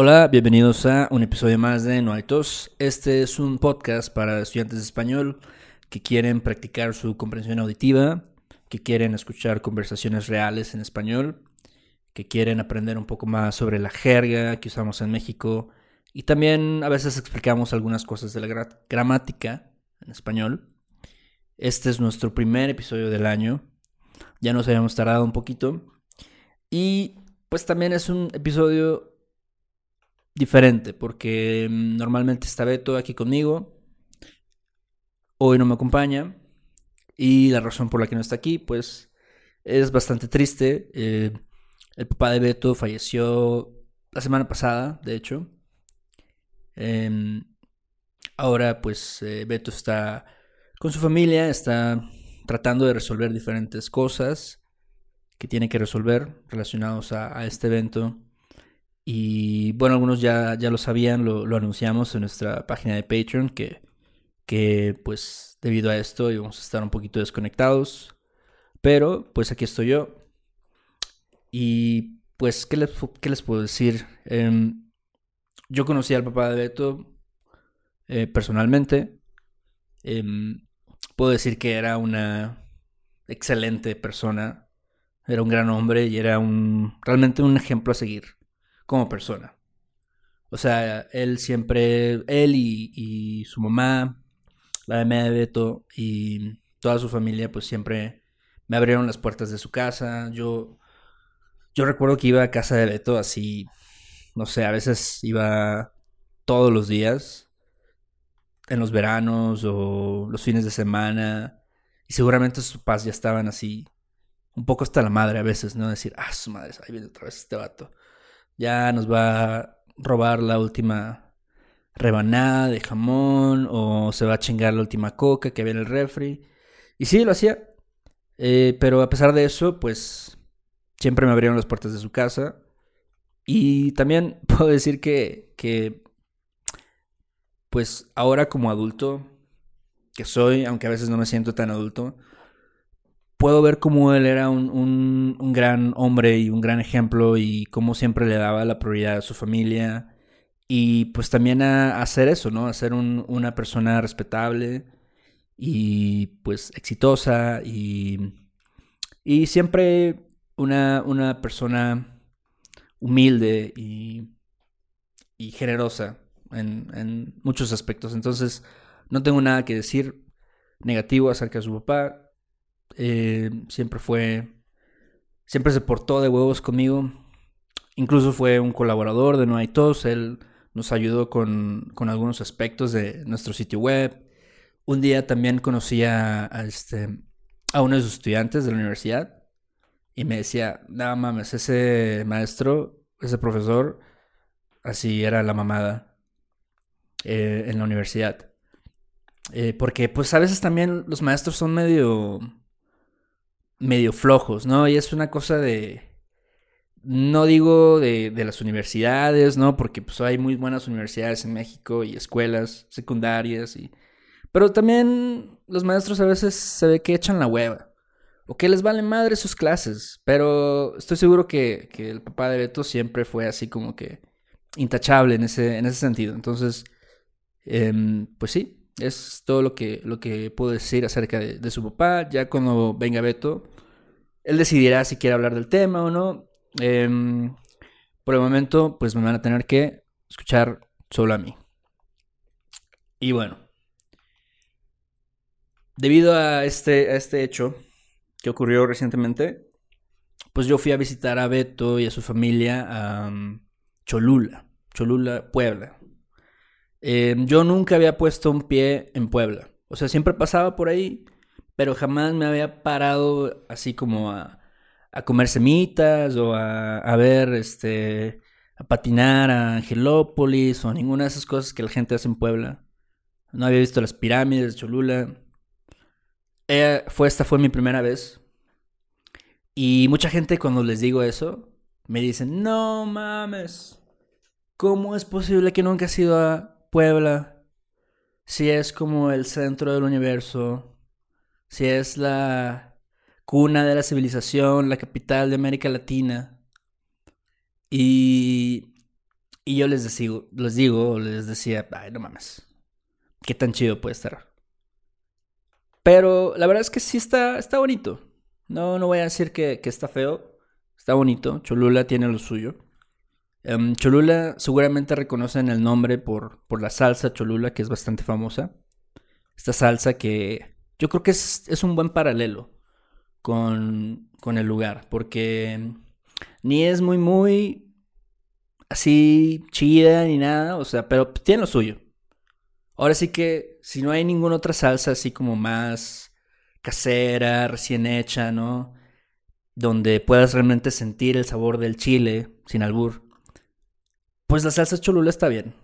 Hola, bienvenidos a un episodio más de No hay tos. Este es un podcast para estudiantes de español que quieren practicar su comprensión auditiva, que quieren escuchar conversaciones reales en español, que quieren aprender un poco más sobre la jerga que usamos en México y también a veces explicamos algunas cosas de la gramática en español. Este es nuestro primer episodio del año. Ya nos habíamos tardado un poquito. Y pues también es un episodio diferente, porque mm, normalmente está Beto aquí conmigo. Hoy no me acompaña. Y la razón por la que no está aquí, pues, es bastante triste. Eh, el papá de Beto falleció la semana pasada, de hecho. Em, ahora, pues, eh, Beto está con su familia, está tratando de resolver diferentes cosas que tiene que resolver relacionados a este evento y bueno, algunos ya, ya lo sabían, lo, anunciamos en nuestra página de Patreon, que, que pues debido a esto íbamos a estar un poquito desconectados. Pero pues aquí estoy yo. Y pues, ¿qué les, qué les puedo decir? Em, yo conocí al papá de Beto eh, personalmente. Em, puedo decir que era una excelente persona. Era un gran hombre y era un realmente un ejemplo a seguir como persona. O sea, él siempre, él y, su mamá, la de Beto y toda su familia, pues siempre me abrieron las puertas de su casa. Yo, yo recuerdo que iba a casa de Beto así, no sé, a veces iba todos los días, en los veranos o los fines de semana. Y seguramente sus papás ya estaban así, un poco hasta la madre a veces, ¿no? Decir, ah, su madre, ahí viene otra vez este vato ya nos va a robar la última rebanada de jamón o se va a chingar la última coca que había en el refri. Y sí, lo hacía. Eh, pero a pesar de eso, pues siempre me abrieron las puertas de su casa. Y también puedo decir que, que pues ahora como adulto que soy, aunque a veces no me siento tan adulto, puedo ver cómo él era un, un, gran hombre y un gran ejemplo y cómo siempre le daba la prioridad a su familia y pues también a, hacer eso, ¿no? A ser un, una persona respetable y pues exitosa y, y siempre una, una persona humilde y, y generosa en, en muchos aspectos. Entonces, no tengo nada que decir negativo acerca de su papá eh, siempre fue, siempre se portó de huevos conmigo. Incluso fue un colaborador de No hay tos. Él nos ayudó con, con algunos aspectos de nuestro sitio web. Un día también conocí a, este, a uno de sus estudiantes de la universidad y me decía, no mames, ese maestro, ese profesor, así era la mamada eh, en la universidad. Eh, porque pues a veces también los maestros son medio medio flojos, ¿no? Y es una cosa de... No digo de, de, las universidades, ¿no? Porque pues hay muy buenas universidades en México y escuelas secundarias y... Pero también los maestros a veces se ve que echan la hueva. O que les valen madre sus clases. Pero estoy seguro que, que el papá de Beto siempre fue así como que intachable en ese, en ese sentido. Entonces, eh, pues sí, es todo lo que, lo que puedo decir acerca de, su papá. Ya cuando venga Beto, él decidirá si quiere hablar del tema o no. Em, por el momento, pues me van a tener que escuchar solo a mí. Y bueno, debido a este, a este hecho que ocurrió recientemente, pues yo fui a visitar a Beto y a su familia a um, Cholula, Cholula, Puebla. Em, yo nunca había puesto un pie en Puebla. O sea, siempre pasaba por ahí, pero jamás me había parado así como a, a comer semitas o a, a, ver, este, a patinar a Angelópolis o ninguna de esas cosas que la gente hace en Puebla. No había visto las pirámides de Cholula. Eh, fue, esta fue mi primera vez. Y mucha gente cuando les digo eso, me dicen, no mames, ¿cómo es posible que nunca has ido a, Puebla, si es como el centro del universo, si es la cuna de la civilización, la capital de América Latina. Y, Y yo les digo, les digo, les decía, ay, no mames, qué tan chido puede estar. Pero la verdad es que sí está, está bonito. No, no voy a decir que, está feo. Está bonito. Cholula tiene lo suyo. Em, Cholula seguramente reconocen el nombre por, por la salsa Cholula, que es bastante famosa. Esta salsa que yo creo que es, es un buen paralelo con, con el lugar, porque ni es muy, muy así chida ni nada, o sea, pero tiene lo suyo. Ahora sí que si no hay ninguna otra salsa así como más casera, recién hecha, ¿no? Donde puedas realmente sentir el sabor del chile sin albur. Pues la salsa cholula está bien.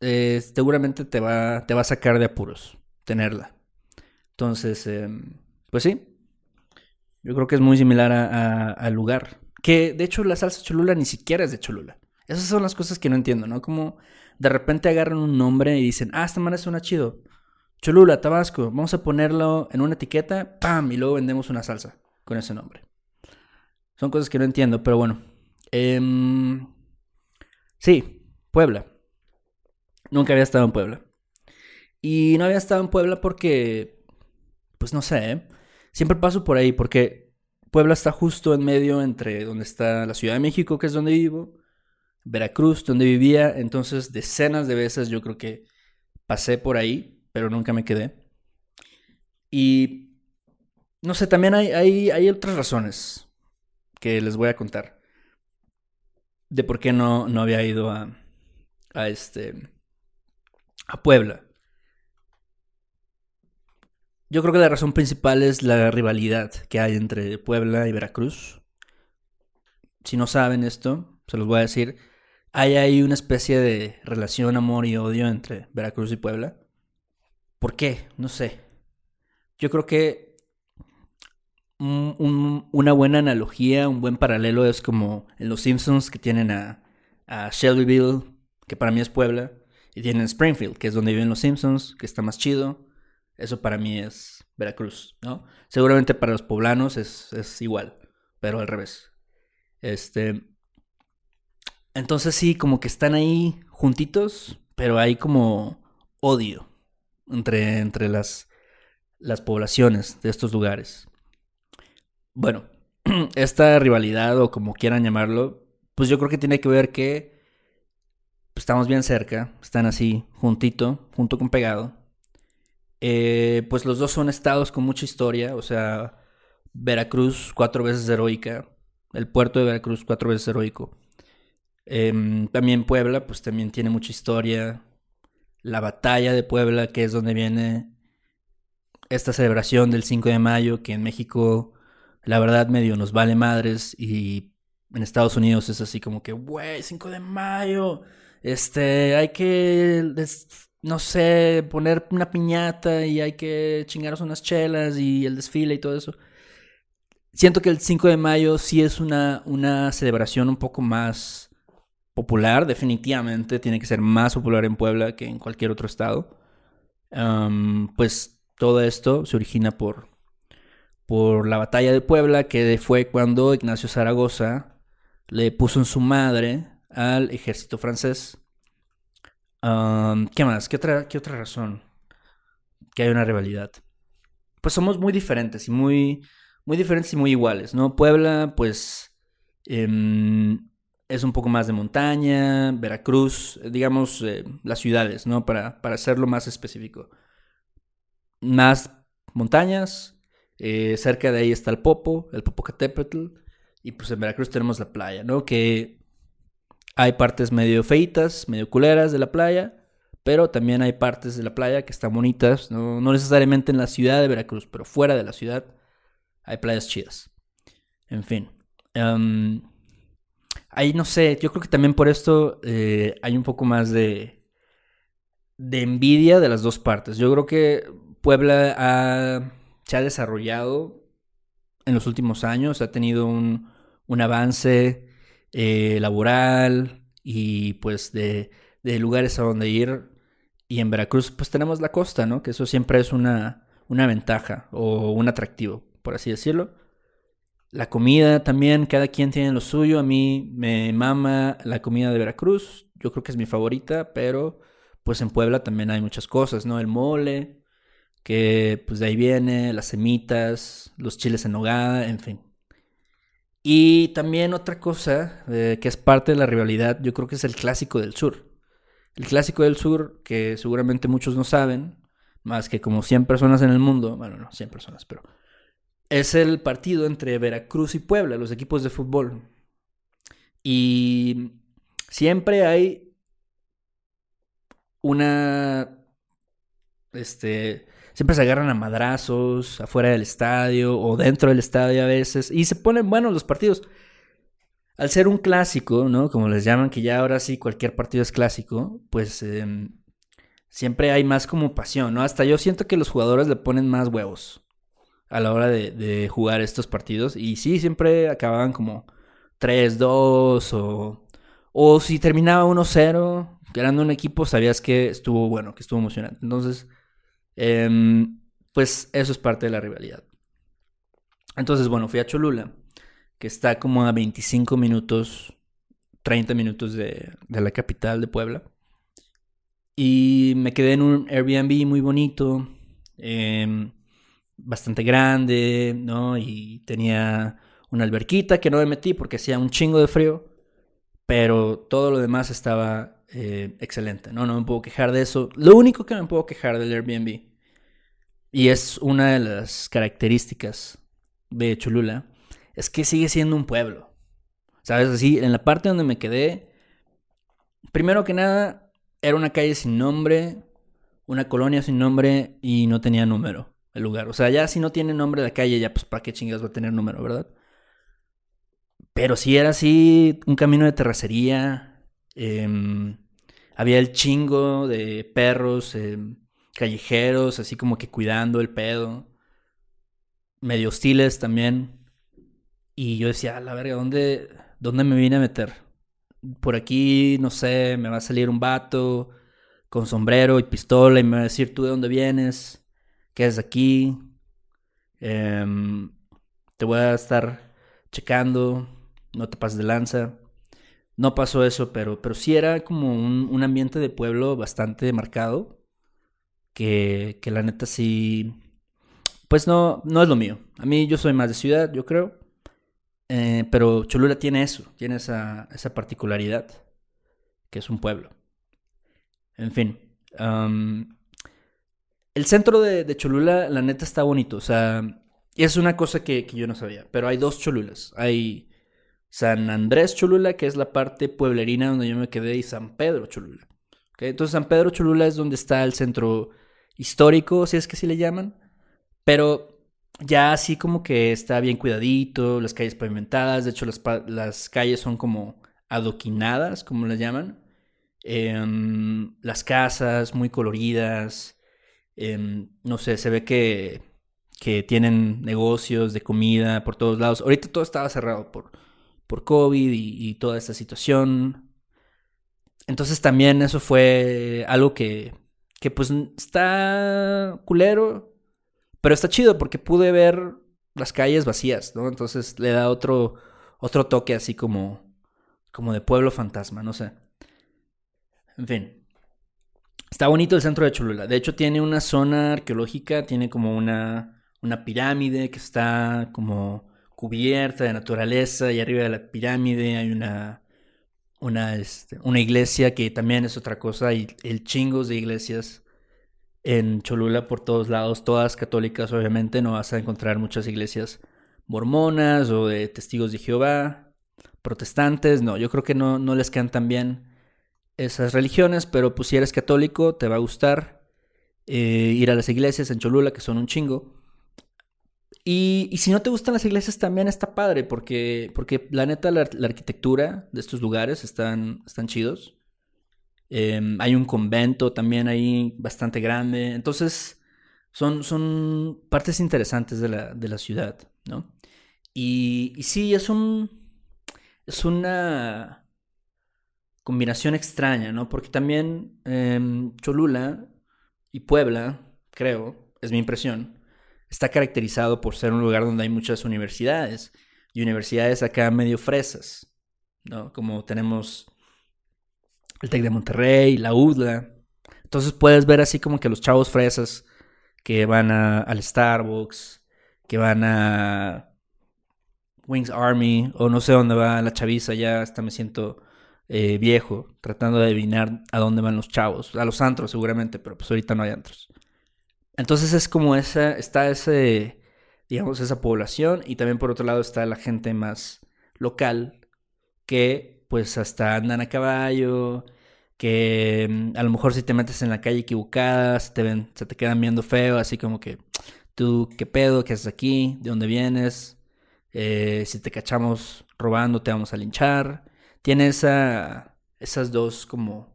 Eh, seguramente te va, te va a sacar de apuros tenerla. Entonces, em, pues sí. Yo creo que es muy similar al lugar. Que de hecho la salsa cholula ni siquiera es de Cholula. Esas son las cosas que no entiendo, ¿no? Como de repente agarran un nombre y dicen, ah, esta manera suena chido. Cholula, Tabasco, vamos a ponerlo en una etiqueta, ¡pam! Y luego vendemos una salsa con ese nombre. Son cosas que no entiendo, pero bueno. Em, sí, Puebla. Nunca había estado en Puebla. Y no había estado en Puebla porque, pues no sé, ¿eh? siempre paso por ahí porque Puebla está justo en medio entre donde está la Ciudad de México, que es donde vivo, Veracruz, donde vivía. Entonces, decenas de veces yo creo que pasé por ahí pero nunca me quedé. Y no sé, también hay, hay, hay otras razones que les voy a contar de por qué no, no había ido a, a este a Puebla. Yo creo que la razón principal es la rivalidad que hay entre Puebla y Veracruz. Si no saben esto, se los voy a decir. Hay ahí una especie de relación, amor y odio entre Veracruz y Puebla. ¿Por qué? No sé. Yo creo que una buena analogía, un buen paralelo es como en Los Simpsons que tienen a, Shelbyville, que para mí es Puebla, y tienen Springfield, que es donde viven los Simpsons, que está más chido. Eso para mí es Veracruz, ¿no? Seguramente para los poblanos es, es igual, pero al revés. Este. Entonces sí, como que están ahí juntitos, pero hay como odio entre, entre las, las poblaciones de estos lugares. Bueno, esta rivalidad o como quieran llamarlo, pues yo creo que tiene que ver que pues, estamos bien cerca, están así juntito, junto con pegado. Eh, pues los dos son estados con mucha historia, o sea, Veracruz cuatro veces heroica, el puerto de Veracruz cuatro veces heroico. Em, también Puebla, pues también tiene mucha historia, la batalla de Puebla, que es donde viene esta celebración del 5 de mayo, que en México la verdad medio nos vale madres y en Estados Unidos es así como que, güey, 5 de mayo, este, hay que, no sé, poner una piñata y hay que chingaros unas chelas y el desfile y todo eso. Siento que el 5 de mayo sí es una, una celebración un poco más popular, definitivamente tiene que ser más popular en Puebla que en cualquier otro estado. pues todo esto se origina por, por la batalla de Puebla, que fue cuando Ignacio Zaragoza le puso en su madre al ejército francés. ¿Qué más? ¿Qué otra, ¿Qué otra razón? Que hay una rivalidad. Pues somos muy diferentes y muy, muy diferentes y muy iguales, ¿no? Puebla, pues, em, es un poco más de montaña, Veracruz, digamos eh, las ciudades, ¿no? Para, para hacerlo más específico. Más montañas, eh, cerca de ahí está el Popo, el Popocatépetl, y pues en Veracruz tenemos la playa, ¿no? Que hay partes medio feitas, medio culeras de la playa, pero también hay partes de la playa que están bonitas, no, necesariamente en la ciudad de Veracruz, pero fuera de la ciudad hay playas chidas. En fin. Em, ahí no sé, yo creo que también por esto eh, hay un poco más de, de envidia de las dos partes. Yo creo que Puebla se ha desarrollado en los últimos años, ha tenido un, un avance eh, laboral y pues de, de, lugares a donde ir. Y en Veracruz pues tenemos la costa, ¿no? Que eso siempre es una, una ventaja o un atractivo, por así decirlo. La comida también, cada quien tiene lo suyo. A mí me mama la comida de Veracruz. Yo creo que es mi favorita, pero pues en Puebla también hay muchas cosas, ¿no? El mole, que pues de ahí viene, las semitas, los chiles en nogada, en fin. Y también otra cosa eh, que es parte de la rivalidad, yo creo que es el clásico del sur. El clásico del sur, que seguramente muchos no saben, más que como 100 personas en el mundo, bueno, no 100 personas, pero es el partido entre Veracruz y Puebla, los equipos de fútbol. Y siempre hay una... Este... Siempre se agarran a madrazos afuera del estadio o dentro del estadio a veces. Y se ponen buenos los partidos. Al ser un clásico, ¿no? Como les llaman, que ya ahora sí cualquier partido es clásico, pues em, siempre hay más como pasión, ¿no? Hasta yo siento que los jugadores le ponen más huevos a la hora de, jugar estos partidos. Y sí, siempre acababan como 3-2 o, o si terminaba 1-0, ganando un equipo, sabías que estuvo bueno, que estuvo emocionante. Entonces, em, pues eso es parte de la rivalidad. Entonces, bueno, fui a Cholula, que está como a 25 minutos, 30 minutos de, de la capital de Puebla. Y me quedé en un Airbnb muy bonito. Eh, bastante grande, ¿no? Y tenía una alberquita que no me metí porque hacía un chingo de frío, pero todo lo demás estaba eh, excelente, ¿no? No me puedo quejar de eso. Lo único que me puedo quejar del Airbnb, y es una de las características de Cholula, es que sigue siendo un pueblo. ¿Sabes? Así, en la parte donde me quedé, primero que nada, era una calle sin nombre, una colonia sin nombre y no tenía número el lugar. O sea, ya si no tiene nombre de calle, ya pues para qué chingas va a tener número, ¿verdad? Pero si era así, un camino de terracería. Em, había el chingo de perros em, callejeros, así como que cuidando el pedo. Medio hostiles también. Y yo decía, a la verga, ¿dónde, ¿dónde me vine a meter? Por aquí, no sé, me va a salir un vato con sombrero y pistola y me va a decir, ¿tú de dónde vienes? quedas aquí. Em, te voy a estar checando. No te pases de lanza. No pasó eso, pero, pero sí era como un, ambiente de pueblo bastante marcado. Que, que, la neta sí. Pues no, no es lo mío. A mí yo soy más de ciudad, yo creo. Eh, pero Cholula tiene eso, tiene esa, esa particularidad, que es un pueblo. En fin. El centro de, Cholula, la neta, está bonito. O sea, es una cosa que, yo no sabía. Pero hay dos Cholulas. Hay San Andrés Cholula, que es la parte pueblerina donde yo me quedé, y San Pedro Cholula. Entonces, San Pedro Cholula es donde está el centro histórico, si es que sí le llaman. Pero ya así como que está bien cuidadito, las calles pavimentadas. De hecho, las, las calles son como adoquinadas, como le llaman. Em, las casas muy coloridas. Em, no sé, se ve que, que tienen negocios de comida por todos lados. Ahorita todo estaba cerrado por, por COVID y, toda esta situación. Entonces también eso fue algo que, que pues está culero, pero está chido porque pude ver las calles vacías, ¿no? Entonces le da otro, otro toque así como, como de pueblo fantasma, no sé. En fin. Está bonito el centro de Cholula. De hecho, tiene una zona arqueológica, tiene como una, una pirámide que está como cubierta de naturaleza y arriba de la pirámide hay una, una, este, una iglesia que también es otra cosa. Hay el chingos de iglesias en Cholula por todos lados, todas católicas obviamente. No vas a encontrar muchas iglesias mormonas o de testigos de Jehová, protestantes. No, yo creo que no, no les quedan tan bien esas religiones, pero pues si eres católico te va a gustar eh, ir a las iglesias en Cholula, que son un chingo. Y, si no te gustan las iglesias también está padre, porque, porque la neta la, arquitectura de estos lugares están, están chidos. Em, hay un convento también ahí bastante grande. Entonces son, son partes interesantes de la, de la ciudad, ¿no? Y, y sí, es un... Es una combinación extraña, ¿no? Porque también em, Cholula y Puebla, creo, es mi impresión, está caracterizado por ser un lugar donde hay muchas universidades. y universidades acá medio fresas, ¿no? Como tenemos el TEC de Monterrey, la UDLA. Entonces puedes ver así como que los chavos fresas que van a, al Starbucks, que van a Wings Army, o no sé dónde va la chaviza, ya hasta me siento eh, viejo, tratando de adivinar a dónde van los chavos, a los antros seguramente, pero pues ahorita no hay antros. Entonces es como esa, está ese, digamos, esa población y también por otro lado está la gente más local que pues hasta andan a caballo, que mm, a lo mejor si te metes en la calle equivocada, se te, ven, se te quedan viendo feo, así como que tú, ¿qué pedo? ¿Qué haces aquí? ¿De dónde vienes? Eh, si te cachamos robando, te vamos a linchar. Tiene esa, esas dos como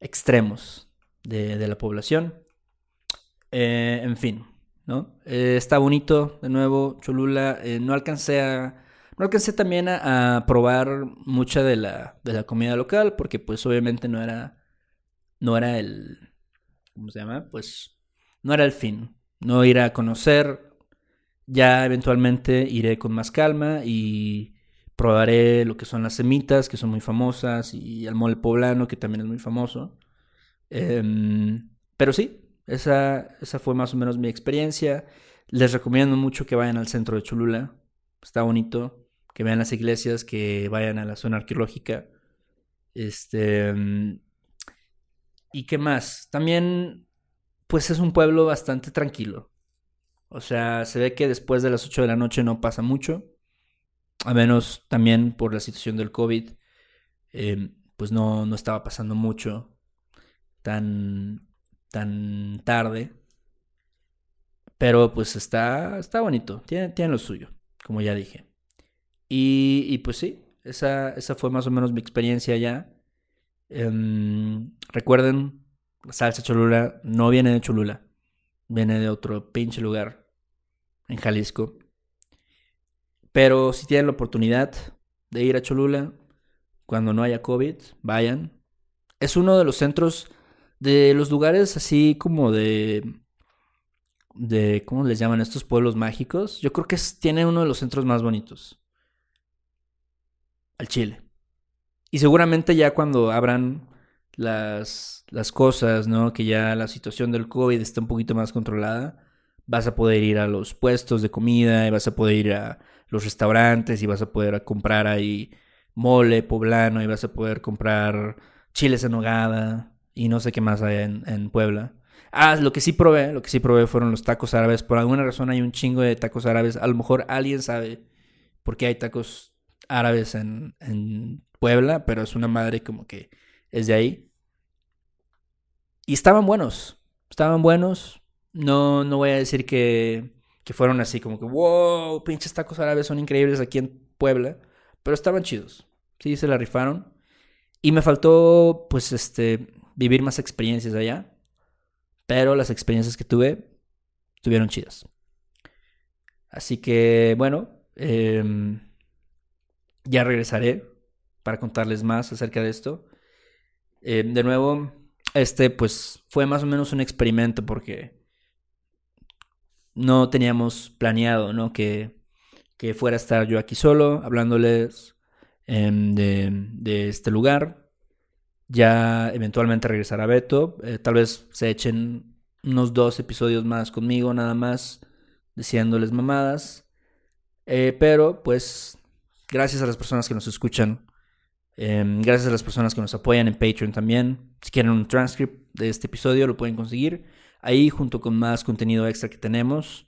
extremos de, de la población. Eh, en fin, ¿no? Eh, está bonito, de nuevo, Cholula. no alcancé a no alcancé también a, probar mucha de la, de la comida local porque pues obviamente no era, no era el, ¿cómo se llama? Pues no era el fin. No ir a conocer, ya eventualmente iré con más calma y probaré lo que son las semitas, que son muy famosas, y el mole poblano, que también es muy famoso. Em, pero sí, esa, esa fue más o menos mi experiencia. Les recomiendo mucho que vayan al centro de Cholula. Está bonito que vean las iglesias, que vayan a la zona arqueológica. Este. Mm, ¿Y qué más? También, pues es un pueblo bastante tranquilo. O sea, se ve que después de las 8 de la noche no pasa mucho. A menos también por la situación del COVID. Em, pues no, no estaba pasando mucho tan, tan tarde. Pero pues está, está bonito, tiene, lo suyo, como ya dije. Y, pues sí, esa, esa, fue más o menos mi experiencia allá. Em, recuerden, salsa Cholula no viene de Cholula, viene de otro pinche lugar en Jalisco. Pero si tienen la oportunidad de ir a Cholula, cuando no haya COVID, vayan. Es uno de los centros, de los lugares así como de de ¿cómo les llaman estos pueblos mágicos? Yo creo que tiene uno de los centros más bonitos al Chile. Y seguramente ya cuando abran las, las cosas, ¿no? Que ya la situación del COVID está un poquito más controlada, vas a poder ir a los puestos de comida y vas a poder ir a los restaurantes y vas a poder comprar ahí mole poblano y vas a poder comprar chiles en hogada y no sé qué más hay en, en Puebla. Ah, lo que sí probé, lo que sí probé fueron los tacos árabes. Por alguna razón hay un chingo de tacos árabes. A lo mejor alguien sabe por qué hay tacos árabes en, en Puebla, pero es una madre como que es de ahí. Y estaban buenos, estaban buenos. No, no voy a decir que, que fueron así como que, wow, pinches tacos árabes son increíbles aquí en Puebla, pero estaban chidos. Sí, se la rifaron. Y me faltó, pues, este, vivir más experiencias allá. Pero las experiencias que tuve, estuvieron chidas. Así que, bueno, eh, ya regresaré para contarles más acerca de esto. Eh, de nuevo, este pues fue más o menos un experimento porque no teníamos planeado, ¿no? Que, que fuera a estar yo aquí solo, hablándoles em, de, este lugar. Ya eventualmente regresará Beto. Eh, tal vez se echen unos dos episodios más conmigo, nada más, diciéndoles mamadas. Eh, pero pues Gracias a las personas que nos escuchan. Em, gracias a las personas que nos apoyan en Patreon también. Si quieren un transcript de este episodio, lo pueden conseguir ahí junto con más contenido extra que tenemos.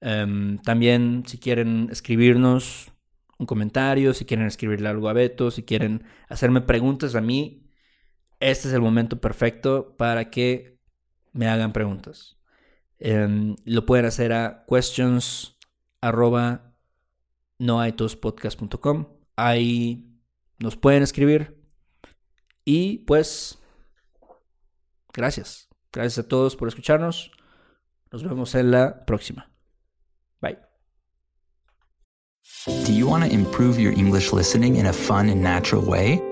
Em, también si quieren escribirnos un comentario, si quieren escribirle algo a Beto, si quieren hacerme preguntas a mí, este es el momento perfecto para que me hagan preguntas. Em, lo pueden hacer a questions noaitospodcast.com. Ahí nos pueden escribir. Y pues, gracias. Gracias a todos por escucharnos. Nos vemos en la próxima. Bye. Do you want to improve your English listening in a fun and natural way?